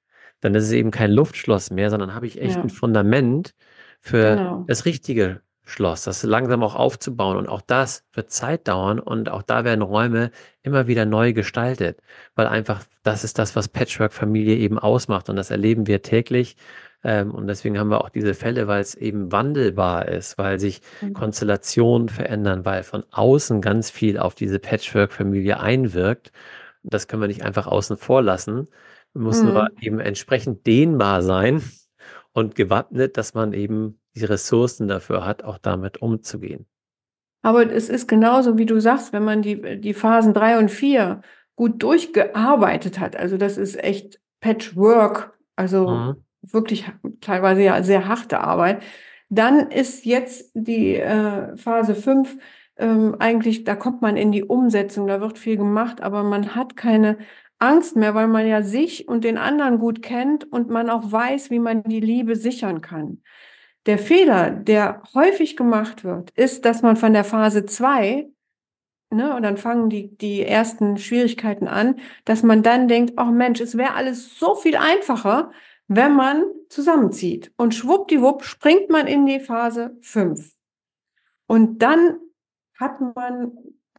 dann ist es eben kein Luftschloss mehr, sondern habe ich echt ja. ein Fundament für genau. das richtige Schloss, das langsam auch aufzubauen. Und auch das wird Zeit dauern und auch da werden Räume immer wieder neu gestaltet, weil einfach das ist das, was Patchwork-Familie eben ausmacht und das erleben wir täglich. Ähm, und deswegen haben wir auch diese Fälle, weil es eben wandelbar ist, weil sich mhm. Konstellationen verändern, weil von außen ganz viel auf diese Patchwork-Familie einwirkt. Das können wir nicht einfach außen vor lassen, muss mhm. nur eben entsprechend dehnbar sein und gewappnet, dass man eben die Ressourcen dafür hat, auch damit umzugehen. Aber es ist genauso, wie du sagst, wenn man die, die Phasen drei und vier gut durchgearbeitet hat. Also das ist echt Patchwork, also mhm. wirklich teilweise ja sehr harte Arbeit. Dann ist jetzt die äh, Phase fünf ähm, eigentlich, da kommt man in die Umsetzung, da wird viel gemacht, aber man hat keine Angst mehr, weil man ja sich und den anderen gut kennt und man auch weiß, wie man die Liebe sichern kann. Der Fehler, der häufig gemacht wird, ist, dass man von der Phase zwei ne, und dann fangen die, die ersten Schwierigkeiten an, dass man dann denkt, oh Mensch, es wäre alles so viel einfacher, wenn man zusammenzieht. Und schwuppdiwupp springt man in die Phase fünf. Und dann hat man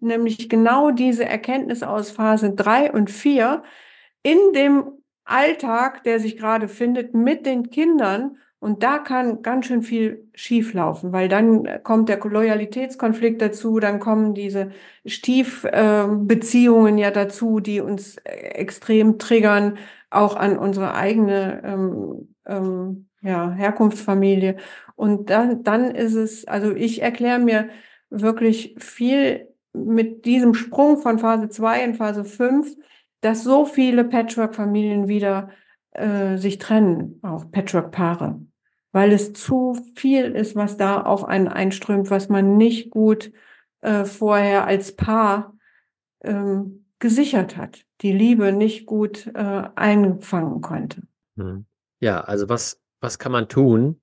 nämlich genau diese Erkenntnis aus Phase 3 und 4 in dem Alltag, der sich gerade findet, mit den Kindern. Und da kann ganz schön viel schieflaufen, weil dann kommt der Loyalitätskonflikt dazu, dann kommen diese Stiefbeziehungen ja dazu, die uns extrem triggern, auch an unsere eigene ähm, ähm, ja, Herkunftsfamilie. Und dann, dann ist es, also ich erkläre mir wirklich viel mit diesem Sprung von Phase 2 in Phase 5, dass so viele Patchwork-Familien wieder äh, sich trennen, auch Patchwork-Paare, weil es zu viel ist, was da auf einen einströmt, was man nicht gut äh, vorher als Paar ähm, gesichert hat, die Liebe nicht gut äh, einfangen konnte. Hm. Ja, also was, was kann man tun,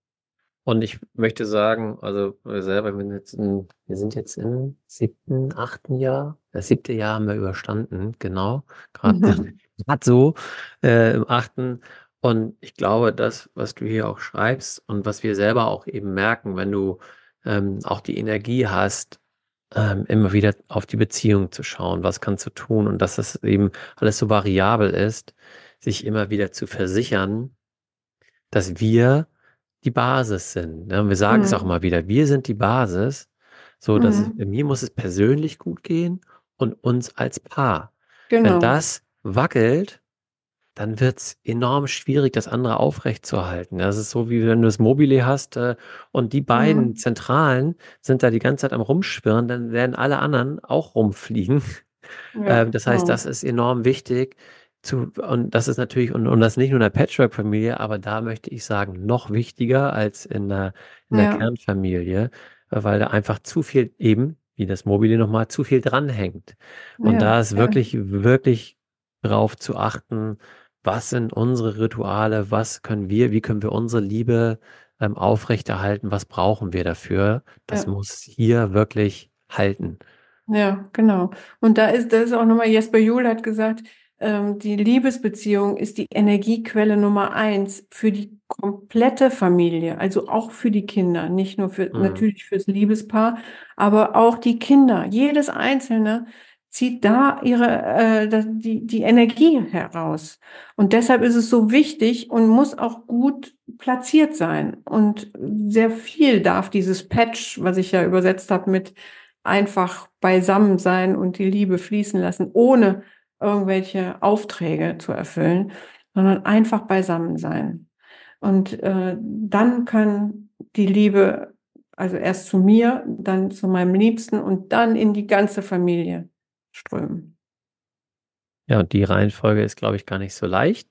und ich möchte sagen, also wir selber, wir, jetzt in, wir sind jetzt im siebten, achten Jahr. Das siebte Jahr haben wir überstanden, genau. Gerade [LAUGHS] so äh, im achten. Und ich glaube, das, was du hier auch schreibst und was wir selber auch eben merken, wenn du ähm, auch die Energie hast, ähm, immer wieder auf die Beziehung zu schauen, was kannst du tun und dass das eben alles so variabel ist, sich immer wieder zu versichern, dass wir die Basis sind. Ne? Und wir sagen es auch Mhm. immer wieder, wir sind die Basis, so dass es, Mhm. mir muss es persönlich gut gehen und uns als Paar. Wenn Genau. das wackelt, dann wird es enorm schwierig, das andere aufrechtzuerhalten. Das ist so, wie wenn du das Mobile hast äh, und die beiden Mhm. Zentralen sind da die ganze Zeit am Rumschwirren, dann werden alle anderen auch rumfliegen. Ja, Ähm, das heißt, genau. das ist enorm wichtig zu und das ist natürlich und und das nicht nur in der Patchwork-Familie, aber da möchte ich sagen, noch wichtiger als in der in der Ja. Kernfamilie, weil da einfach zu viel eben, wie das Mobile noch mal, zu viel dranhängt. Und Ja, da ist ja. wirklich wirklich drauf zu achten, was sind unsere Rituale, was können wir wie können wir unsere Liebe, ähm, aufrechterhalten, was brauchen wir dafür? Das Ja. muss hier wirklich halten. Ja, genau. Und da ist da ist auch noch mal Jesper Juhl hat gesagt, die Liebesbeziehung ist die Energiequelle Nummer eins für die komplette Familie, also auch für die Kinder, nicht nur für Mhm. natürlich fürs Liebespaar, aber auch die Kinder. Jedes Einzelne zieht da ihre äh, die die Energie heraus. Und deshalb ist es so wichtig und muss auch gut platziert sein. Und sehr viel darf dieses Patch, was ich ja übersetzt habe mit einfach beisammen sein und die Liebe fließen lassen, ohne irgendwelche Aufträge zu erfüllen, sondern einfach beisammen sein. Und äh, dann kann die Liebe, also erst zu mir, dann zu meinem Liebsten und dann in die ganze Familie strömen. Ja, und die Reihenfolge ist, glaube ich, gar nicht so leicht.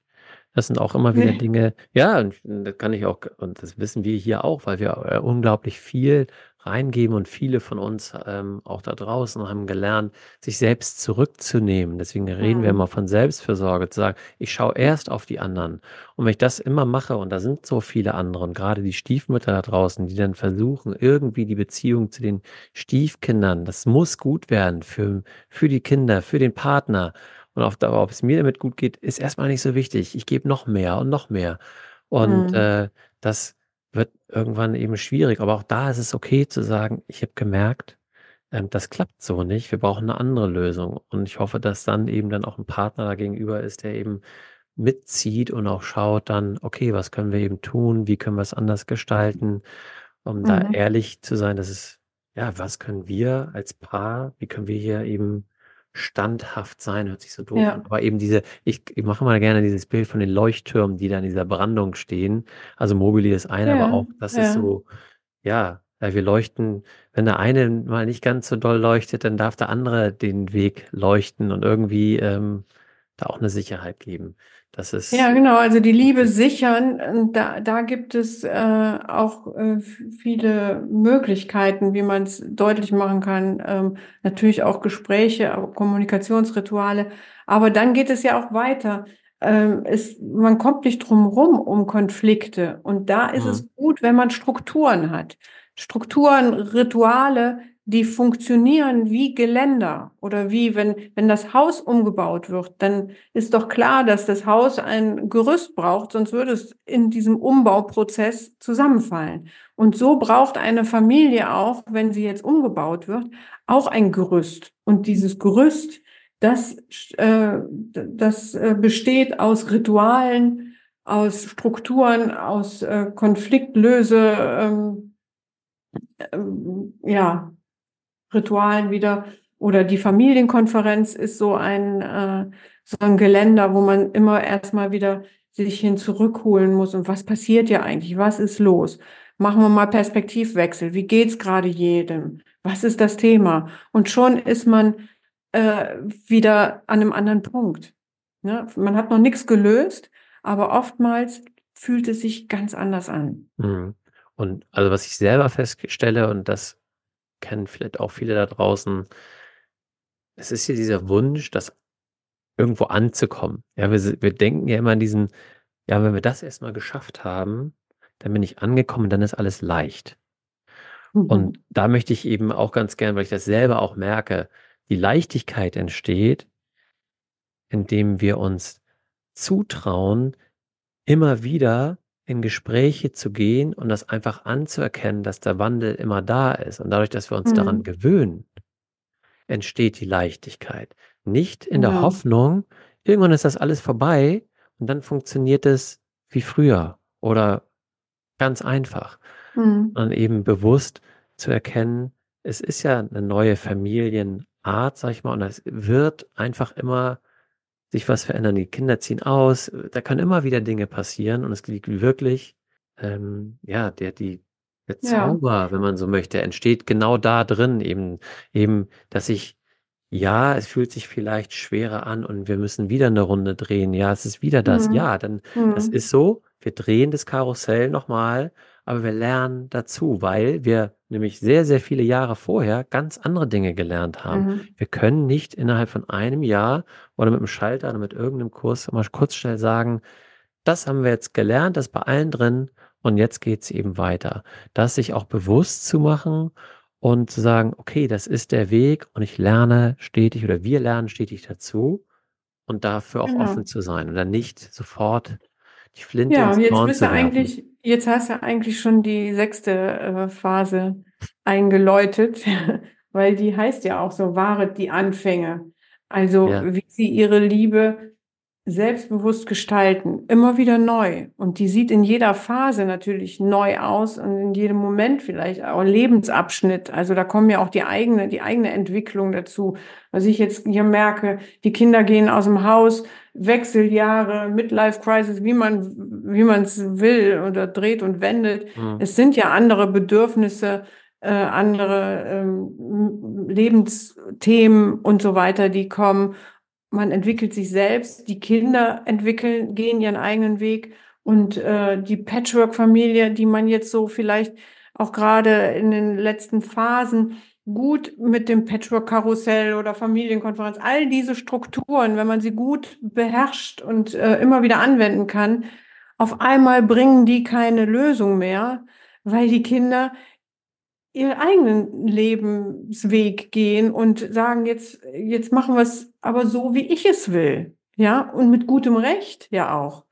Das sind auch immer wieder Ne. Dinge ja, und das kann ich auch und das wissen wir hier auch, weil wir, äh, unglaublich viel reingeben und viele von uns, ähm, auch da draußen haben gelernt, sich selbst zurückzunehmen. Deswegen reden wir Mhm. immer von Selbstfürsorge, zu sagen: „Ich schaue erst auf die anderen.“ Und wenn ich das immer mache und da sind so viele andere und grade die Stiefmütter da draußen, die dann versuchen, irgendwie die Beziehung zu den Stiefkindern das muss gut werden für für die Kinder, für den Partner. Und auf Dauer, ob es mir damit gut geht, ist erst mal nicht so wichtig. Ich gebe noch mehr und noch mehr. Und, Mhm. äh, das wird irgendwann eben schwierig. Aber auch da ist es okay zu sagen: „Ich habe gemerkt, ähm, das klappt so nicht. Wir brauchen 'ne andere Lösung.“ Und ich hoffe, dass dann eben dann auch 'n Partner da gegenüber ist, der eben mitzieht und auch schaut dann: „Okay, was können wir eben tun? Wie können wir's anders gestalten?“ Um da Mhm. ehrlich zu sein, dass es ja, was können wir als Paar wie können wir hier eben standhaft sein? Hört sich so doof an, Ja. aber eben diese ich ich mache immer gerne dieses Bild von den Leuchttürmen, die da in dieser Brandung stehen. Also, Mobile ist eine, aber Ja, auch das ist ja. so ja, wir leuchten wenn der eine mal nicht ganz so doll leuchtet, dann darf der andere den Weg leuchten und irgendwie, ähm, da auch 'ne Sicherheit geben. Das Ja, ist genau, also die Liebe sichern, und da da gibt es, äh, auch, äh, viele Möglichkeiten, wie man's deutlich machen kann. Ähm, natürlich auch Gespräche, auch Kommunikationsrituale. Aber dann geht es ja auch weiter. Ähm, es man kommt nicht drum rum um Konflikte. Und da ist Mhm. es gut, wenn man Strukturen hat. Strukturen, Rituale, die funktionieren wie Geländer oder wie wenn wenn das Haus umgebaut wird, dann ist doch klar, dass das Haus ein Gerüst braucht, sonst würde es in diesem Umbauprozess zusammenfallen. Und so braucht eine Familie auch, wenn sie jetzt umgebaut wird, auch ein Gerüst. Und dieses Gerüst, das äh, das, äh, besteht aus Ritualen, aus Strukturen, aus, äh, Konfliktlöse ähm ähm, ja, Ritualen wieder. Oder die Familienkonferenz ist so ein äh, so ein Geländer, wo man immer erst mal wieder sich hin zurückholen muss. Und was passiert hier eigentlich? Was ist los? Machen wir mal Perspektivwechsel. Wie geht's grade jedem? Was ist das Thema? Und schon ist man, äh, wieder an 'nem anderen Punkt, ne? Man hat noch nix gelöst, aber oftmals fühlt es sich ganz anders an. Mhm. Und also, was ich selber feststelle und das kennen vielleicht auch viele da draußen es ist ja dieser Wunsch, das irgendwo anzukommen. Ja, wir wir denken ja immer an diesen: „Ja, wenn wir das erst mal geschafft haben, dann bin ich angekommen, dann ist alles leicht.“ Und Mhm. da möchte ich eben auch ganz gern, weil ich das selber auch merke, die Leichtigkeit entsteht indem wir uns zutrauen, immer wieder in Gespräche zu gehen und das einfach anzuerkennen, dass der Wandel immer da ist. Und dadurch, dass wir uns daran Mhm. gewöhnen, entsteht die Leichtigkeit. Nicht in der Genau. Hoffnung, irgendwann ist das alles vorbei und dann funktioniert es wie früher oder ganz einfach. Mhm. Und eben bewusst zu erkennen, es ist ja eine neue Familienart, sag ich mal, und es wird einfach immer sich was verändern. Die Kinder ziehen aus, da können immer wieder Dinge passieren und es liegt wirklich, ähm, ja, der die der Ja. Zauber, wenn man so möchte, entsteht genau da drin eben eben, dass ich ja, es fühlt sich vielleicht schwerer an und wir müssen wieder eine Runde drehen. Ja, es ist wieder das. Mhm. Ja, dann das Mhm. ist so, wir drehen das Karussell noch mal, aber wir lernen dazu, weil wir nämlich sehr, sehr viele Jahre vorher ganz andere Dinge gelernt haben. Mhm. Wir können nicht innerhalb von einem Jahr oder mit 'm Schalter oder mit irgendeinem Kurs mal kurz schnell sagen: „Das haben wir jetzt gelernt, das ist bei allen drin und jetzt geht's eben weiter.“ Das sich auch bewusst zu machen und zu sagen: „Okay, das ist der Weg und ich lerne stetig oder wir lernen stetig dazu“ und dafür auch offen Genau. zu sein und dann nicht sofort die Flinte Ja, und jetzt bist du eigentlich jetzt hast du eigentlich schon die 6. äh, Phase eingeläutet, [LAUGHS] weil die heißt ja auch so: „Wahret die Anfänge.“ Also, Ja. wie sie ihre Liebe selbstbewusst gestalten, immer wieder neu. Und die sieht in jeder Phase natürlich neu aus und in jedem Moment vielleicht auch Lebensabschnitt. Also, da kommen ja auch die eigene die eigene Entwicklung dazu. Was ich jetzt hier merke, die Kinder gehen aus'm Haus, Wechseljahre, Midlife Crisis, wie man wie man's will oder dreht und wendet. Mhm. Es sind ja andere Bedürfnisse, äh, andere, ähm, Lebensthemen und so weiter, die kommen. Man entwickelt sich selbst, die Kinder entwickeln gehen ihren eigenen Weg und, äh, die Patchwork-Familie, die man jetzt so vielleicht auch grade in den letzten Phasen gut mit dem Patchwork-Karussell oder Familienkonferenz all diese Strukturen, wenn man sie gut beherrscht und, äh, immer wieder anwenden kann, auf einmal bringen die keine Lösung mehr, weil die Kinder ihren eigenen Lebensweg gehen und sagen: „Jetzt jetzt machen wir's aber so, wie ich es will“, ja, und mit gutem Recht ja auch.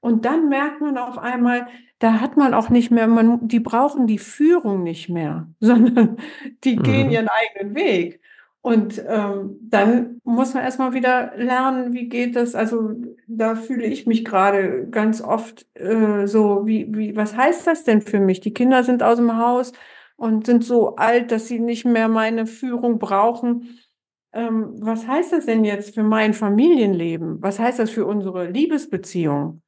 Und dann merkt man auf einmal, da hat man auch nicht mehr man die brauchen die Führung nicht mehr, [LAUGHS] sondern die gehen Mhm. ihren eigenen Weg. Und, ähm, dann muss man erst mal wieder lernen, wie geht das? Also, da fühle ich mich grade ganz oft, äh, so: „Wie wie was heißt das denn für mich?“ Die Kinder sind aus'm Haus und sind so alt, dass sie nicht mehr meine Führung brauchen. Ähm, was heißt das denn jetzt für mein Familienleben? Was heißt das für unsere Liebesbeziehung?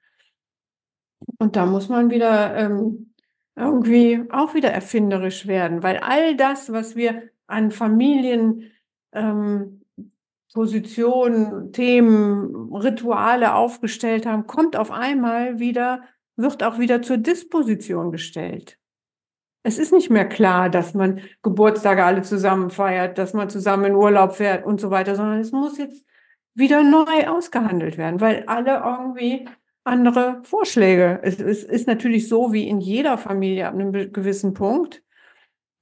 Und da muss man wieder, ähm, irgendwie auch wieder erfinderisch werden, weil all das, was wir an Familien ähm, Positionen, Themen, Rituale aufgestellt haben, kommt auf einmal wieder wird auch wieder zur Disposition gestellt. Es ist nicht mehr klar, dass man Geburtstage alle zusammen feiert, dass man zusammen in Urlaub fährt und so weiter, sondern es muss jetzt wieder neu ausgehandelt werden, weil alle irgendwie andere Vorschläge es es ist natürlich so wie in jeder Familie ab 'nem be gewissen Punkt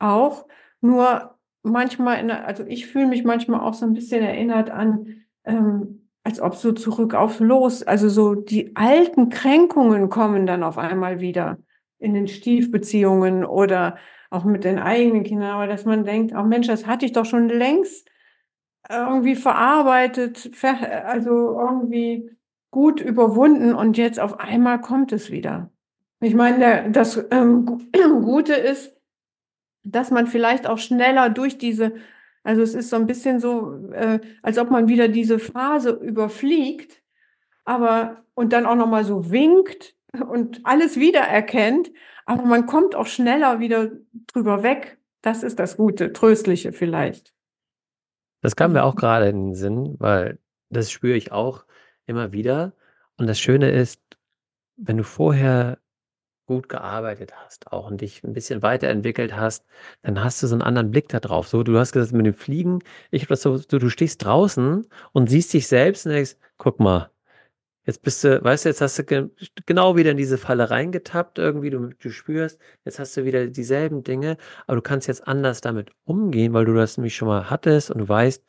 auch, nur manchmal in also, ich fühle mich manchmal auch so 'n bisschen erinnert an, ähm als ob so zurück auf Los also, so die alten Kränkungen kommen dann auf einmal wieder in den Stiefbeziehungen oder auch mit den eigenen Kindern, aber dass man denkt: „Ach Mensch, das hatte ich doch schon längst irgendwie verarbeitet, also, irgendwie gut überwunden und jetzt auf einmal kommt es wieder.“ Ich meine, das, ähm, Gu [CLEARS THROAT] Gute ist, dass man vielleicht auch schneller durch diese also, es ist so 'n bisschen so, äh, als ob man wieder diese Phase überfliegt, aber und dann auch noch mal so winkt und alles wiedererkennt, aber man kommt auch schneller wieder drüber weg. Das ist das Gute, Tröstliche vielleicht. Das kam mir auch grade in den Sinn, weil das spüre ich auch immer wieder. Und das Schöne ist, wenn du vorher gut gearbeitet hast auch und dich 'n bisschen weiterentwickelt hast, dann hast du so 'n anderen Blick da drauf. So, du hast gesagt mit dem Fliegen, ich habe das so so du stehst draußen und siehst dich selbst und denkst: „Guck mal, jetzt bist du weißt du, jetzt hast du ge genau wieder in diese Falle reingetappt irgendwie, du du spürst, jetzt hast du wieder dieselben Dinge, aber du kannst jetzt anders damit umgehen, weil du das nämlich schon mal hattest und du weißt,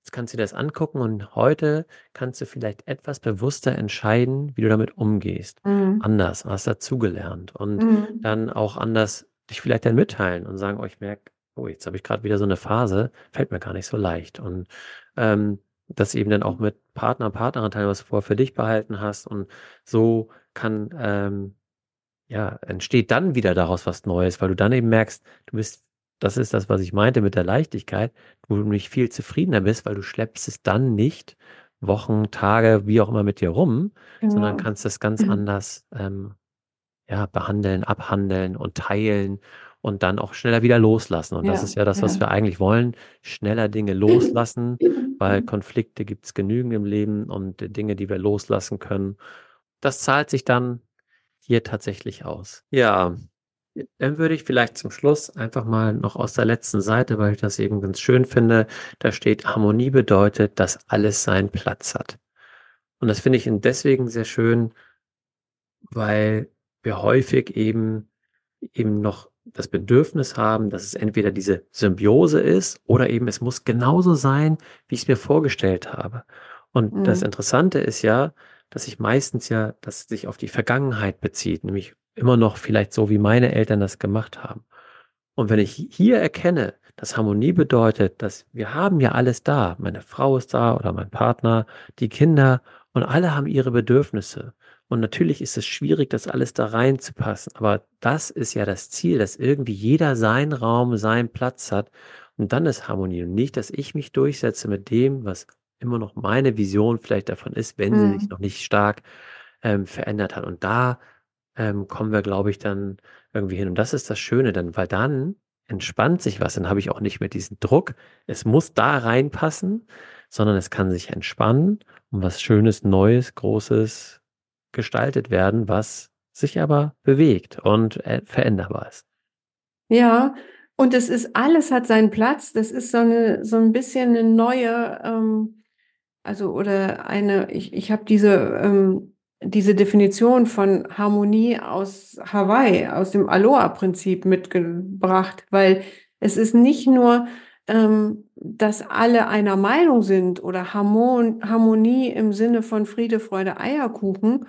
jetzt kannst du dir das angucken und heute kannst du vielleicht etwas bewusster entscheiden, wie du damit umgehst. Mhm. Anders, hast dazugelernt und Mhm. dann auch anders dich vielleicht dann mitteilen und sagen: „Oh, ich merke oh, jetzt habe ich grad wieder so 'ne Phase, fällt mir gar nicht so leicht.“ Und, ähm, das eben dann auch mit Partner, Partnerin teilen, was du vorher für dich behalten hast und so kann, ähm ja, entsteht dann wieder daraus was Neues, weil du dann eben merkst, du bist, das ist das, was ich meinte mit der Leichtigkeit, wo du nicht viel zufriedener bist, weil du schleppst es dann nicht Wochen, Tage, wie auch immer mit dir rum, genau. sondern kannst es ganz mhm. anders ähm, ja, behandeln, abhandeln und teilen und dann auch schneller wieder loslassen. Und ja, das ist ja das, was ja. wir eigentlich wollen, schneller Dinge loslassen, weil Konflikte gibt es genügend im Leben und Dinge, die wir loslassen können. Das zahlt sich dann hier tatsächlich aus. Ja, dann würde ich vielleicht zum Schluss einfach mal noch aus der letzten Seite, weil ich das eben ganz schön finde, da steht, Harmonie bedeutet, dass alles seinen Platz hat. Und das finde ich deswegen sehr schön, weil wir häufig eben eben noch das Bedürfnis haben, dass es entweder diese Symbiose ist oder eben es muss genauso sein, wie ich es mir vorgestellt habe. Und mhm. das Interessante ist ja, dass sich meistens ja, dass sich auf die Vergangenheit bezieht, nämlich immer noch vielleicht so, wie meine Eltern das gemacht haben. Und wenn ich hier erkenne, dass Harmonie bedeutet, dass wir haben ja alles da, meine Frau ist da oder mein Partner, die Kinder und alle haben ihre Bedürfnisse. Und natürlich ist es schwierig, das alles da reinzupassen. Aber das ist ja das Ziel, dass irgendwie jeder seinen Raum, seinen Platz hat. Und dann ist Harmonie. Und nicht, dass ich mich durchsetze mit dem, was immer noch meine Vision vielleicht davon ist, wenn sie sich mhm. noch nicht stark ähm, verändert hat. Und da ähm, kommen wir, glaube ich, dann irgendwie hin. Und das ist das Schöne dann, weil dann entspannt sich was. Dann habe ich auch nicht mehr diesen Druck. Es muss da reinpassen, sondern es kann sich entspannen und was Schönes, Neues, Großes gestaltet werden, was sich aber bewegt und äh, veränderbar ist. Ja, und es ist alles hat seinen Platz. Das ist so eine so ein bisschen eine neue, ähm, also oder eine. Ich, ich habe diese ähm, diese Definition von Harmonie aus Hawaii, aus dem Aloha-Prinzip mitgebracht, weil es ist nicht nur, ähm, dass alle einer Meinung sind oder Harmon Harmonie im Sinne von Friede, Freude, Eierkuchen,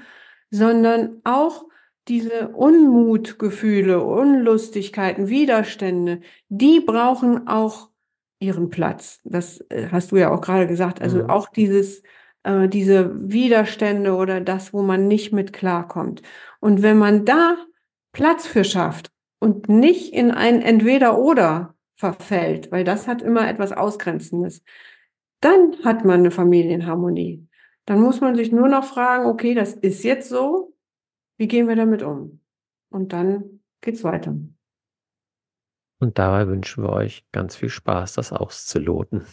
sondern auch diese Unmutgefühle, Unlustigkeiten, Widerstände, die brauchen auch ihren Platz. Das äh, hast du ja auch gerade gesagt. Also mhm. auch dieses äh, diese Widerstände oder das, wo man nicht mit klarkommt. Und wenn man da Platz für schafft und nicht in ein Entweder-Oder verfällt, weil das hat immer etwas Ausgrenzendes, dann hat man eine Familienharmonie. Dann muss man sich nur noch fragen, okay, das ist jetzt so, wie gehen wir damit um? Und dann geht's weiter. Und dabei wünschen wir euch ganz viel Spaß, das auszuloten.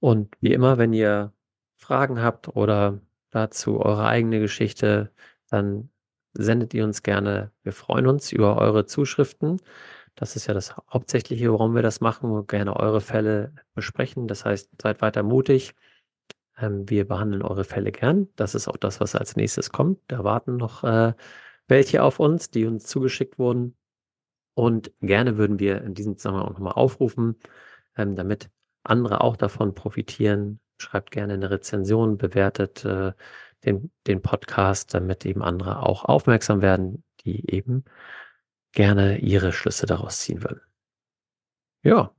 Und wie immer, wenn ihr Fragen habt oder dazu eure eigene Geschichte, dann sendet ihr uns gerne. Wir freuen uns über eure Zuschriften. Das ist ja das Hauptsächliche, warum wir das machen und gerne eure Fälle besprechen. Das heißt, seid weiter mutig. Ähm, wir behandeln eure Fälle gern. Das ist auch das, was als nächstes kommt. Da warten noch äh, welche auf uns, die uns zugeschickt wurden. Und gerne würden wir in diesem Zusammenhang auch nochmal aufrufen, ähm, damit andere auch davon profitieren, schreibt gerne eine Rezension, bewertet äh, den, den Podcast, damit eben andere auch aufmerksam werden, die eben gerne ihre Schlüsse daraus ziehen würden. Ja.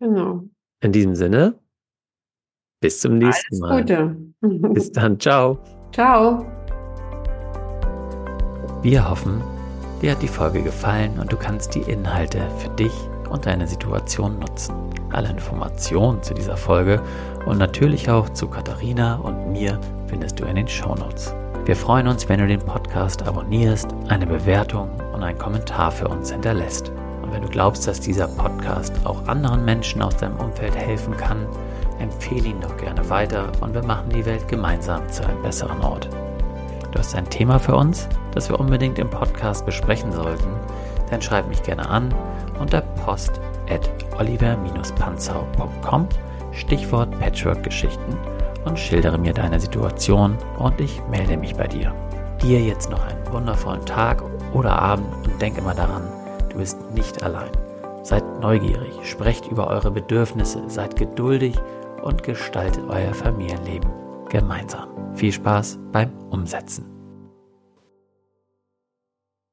Genau. In diesem Sinne, bis zum nächsten Alles Mal. Gute. [LAUGHS] bis dann. Ciao. Ciao. Wir hoffen, dir hat die Folge gefallen und du kannst die Inhalte für dich und deine Situation nutzen. Alle Informationen zu dieser Folge und natürlich auch zu Katharina und mir findest du in den Shownotes. Wir freuen uns, wenn du den Podcast abonnierst, eine Bewertung und einen Kommentar für uns hinterlässt. Und wenn du glaubst, dass dieser Podcast auch anderen Menschen aus deinem Umfeld helfen kann, empfehle ihn doch gerne weiter und wir machen die Welt gemeinsam zu einem besseren Ort. Du hast ein Thema für uns, das wir unbedingt im Podcast besprechen sollten, dann schreib mich gerne an unter post at oliver-panzau.com Stichwort Patchwork-Geschichten und schildere mir deine Situation und ich melde mich bei dir. Dir jetzt noch einen wundervollen Tag oder Abend und denk immer daran, du bist nicht allein. Seid neugierig, sprecht über eure Bedürfnisse, seid geduldig und gestaltet euer Familienleben gemeinsam. Viel Spaß beim Umsetzen.